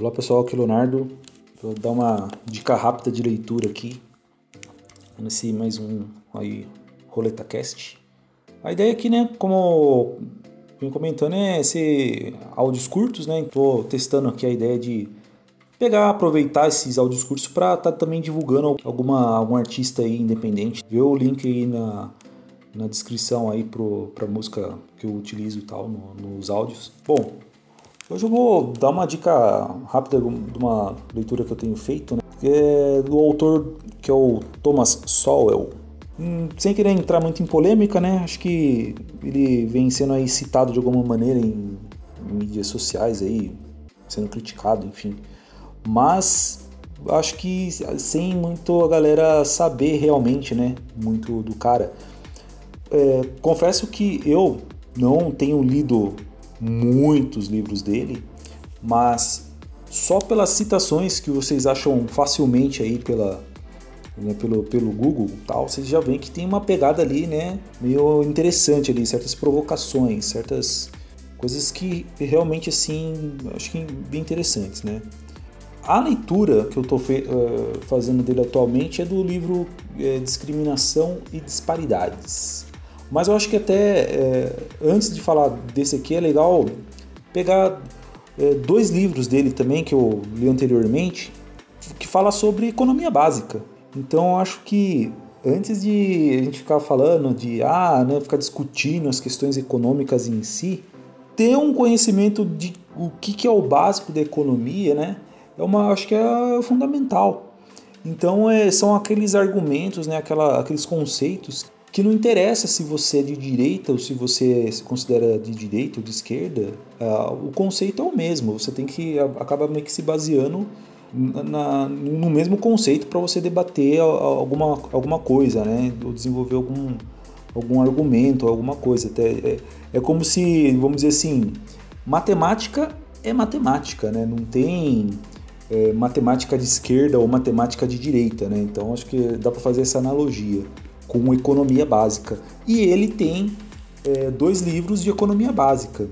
Olá pessoal, aqui é o Leonardo. Vou dar uma dica rápida de leitura aqui. Nesse mais um aí, Roleta Cast. A ideia aqui, né, como vim comentando, é ser áudios curtos, né? Estou testando aqui a ideia de pegar, aproveitar esses áudios curtos para estar tá também divulgando alguma, algum artista aí independente. Vê o link aí na, na descrição aí para a música que eu utilizo e tal, no, nos áudios. Bom, Hoje eu vou dar uma dica rápida de uma leitura que eu tenho feito, né? é do autor que é o Thomas Sowell. Hum, sem querer entrar muito em polêmica, né? Acho que ele vem sendo aí citado de alguma maneira em, em mídias sociais aí, sendo criticado, enfim. Mas acho que sem muito a galera saber realmente, né? Muito do cara. É, confesso que eu não tenho lido muitos livros dele, mas só pelas citações que vocês acham facilmente aí pela, né, pelo, pelo Google tal, vocês já veem que tem uma pegada ali, né, meio interessante ali, certas provocações, certas coisas que realmente assim, acho que bem interessantes, né. A leitura que eu estou uh, fazendo dele atualmente é do livro uh, Discriminação e Disparidades. Mas eu acho que até é, antes de falar desse aqui é legal pegar é, dois livros dele também que eu li anteriormente que fala sobre economia básica. Então acho que antes de a gente ficar falando de ah, né, ficar discutindo as questões econômicas em si, ter um conhecimento de o que, que é o básico da economia, né, é uma acho que é fundamental. Então é, são aqueles argumentos, né, aquela, aqueles conceitos que não interessa se você é de direita ou se você se considera de direita ou de esquerda, uh, o conceito é o mesmo. Você tem que acaba meio que se baseando na, no mesmo conceito para você debater alguma, alguma coisa, né? Ou desenvolver algum, algum argumento, alguma coisa. Até, é, é como se, vamos dizer assim, matemática é matemática, né? Não tem é, matemática de esquerda ou matemática de direita, né? Então acho que dá para fazer essa analogia com economia básica. E ele tem é, dois livros de economia básica,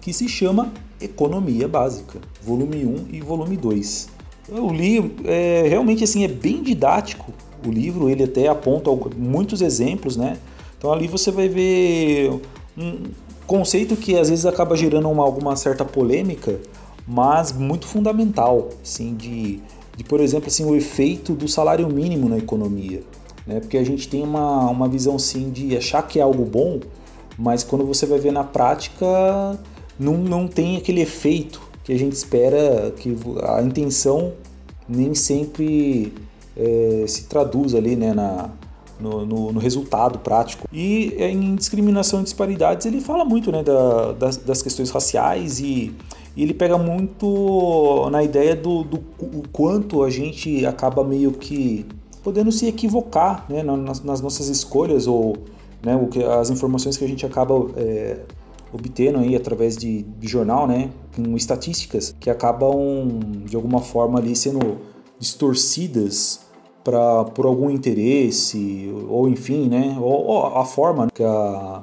que se chama Economia Básica, volume 1 e volume 2. Eu li, é, realmente assim, é bem didático o livro, ele até aponta muitos exemplos, né? Então ali você vai ver um conceito que às vezes acaba gerando uma, alguma certa polêmica, mas muito fundamental, assim, de, de por exemplo, assim, o efeito do salário mínimo na economia né? Porque a gente tem uma, uma visão sim de achar que é algo bom, mas quando você vai ver na prática, não, não tem aquele efeito que a gente espera, que a intenção nem sempre é, se traduz ali né, na, no, no, no, resultado prático. E em discriminação e disparidades ele fala muito né, da, das, das questões raciais e, e, ele pega muito na ideia do, do quanto a gente acaba meio que podendo se equivocar né, nas, nas nossas escolhas ou né, o que, as informações que a gente acaba é, obtendo aí através de, de, jornal, né, com estatísticas que acabam de alguma forma ali sendo distorcidas para por algum interesse ou enfim, né, ou, ou a forma que, a,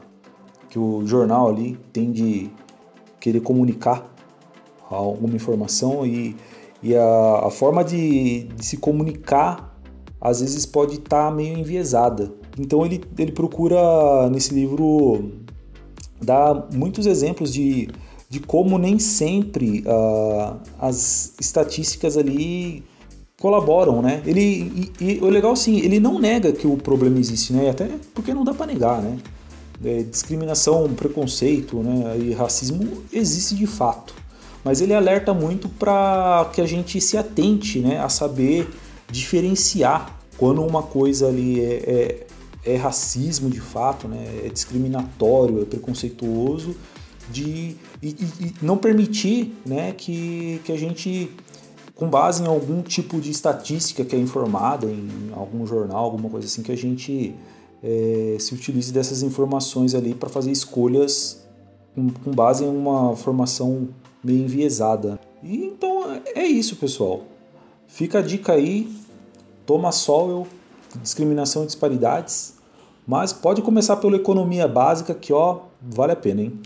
que o jornal ali tem de querer comunicar alguma informação e, e a, a forma de, de se comunicar às vezes pode estar tá meio enviesada. Então ele, ele procura nesse livro dar muitos exemplos de, de como nem sempre uh, as estatísticas ali colaboram, né? Ele e, e, o legal sim, ele não nega que o problema existe, né? Até porque não dá para negar, né? É, discriminação, preconceito, né? E racismo existe de fato, mas ele alerta muito para que a gente se atente, né? A saber diferenciar quando uma coisa ali é, é, é racismo de fato, né, é discriminatório, é preconceituoso, de, e, e, não permitir né, que, que a gente, com base em algum tipo de estatística que é informada em algum jornal, alguma coisa assim, que a gente é, se utilize dessas informações ali para fazer escolhas com, com base em uma formação meio enviesada. E então é isso, pessoal. Fica a dica aí Thomas Sowell, discriminação e disparidades, mas pode começar pela economia básica que ó, vale a pena, hein?